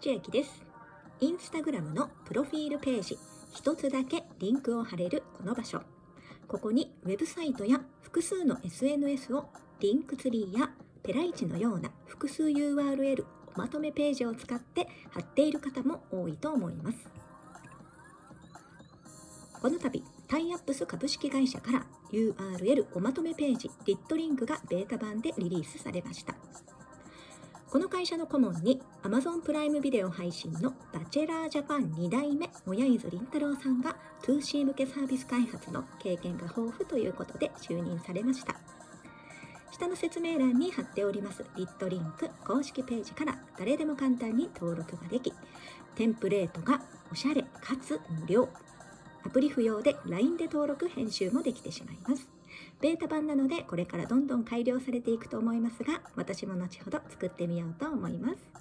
千秋です。インスタグラムのプロフィールページ、一つだけリンクを貼れるこの場所。ここにウェブサイトや複数の SNS をリンクツリーやペライチのような複数 URL おまとめページを使って貼っている方も多いと思います。この度、タイアップス株式会社から URL おまとめページリットリンクがベータ版でリリースされました。この会社の顧問に Amazon プライムビデオ配信のバチェラージャパン2代目もやいずりんたろうさんが 2C 向けサービス開発の経験が豊富ということで就任されました。下の説明欄に貼っておりますリットリンク公式ページから誰でも簡単に登録ができ、テンプレートがおしゃれかつ無料。アプリ不要で LINE で登録編集もできてしまいます。ベータ版なのでこれからどんどん改良されていくと思いますが、私も後ほど作ってみようと思います。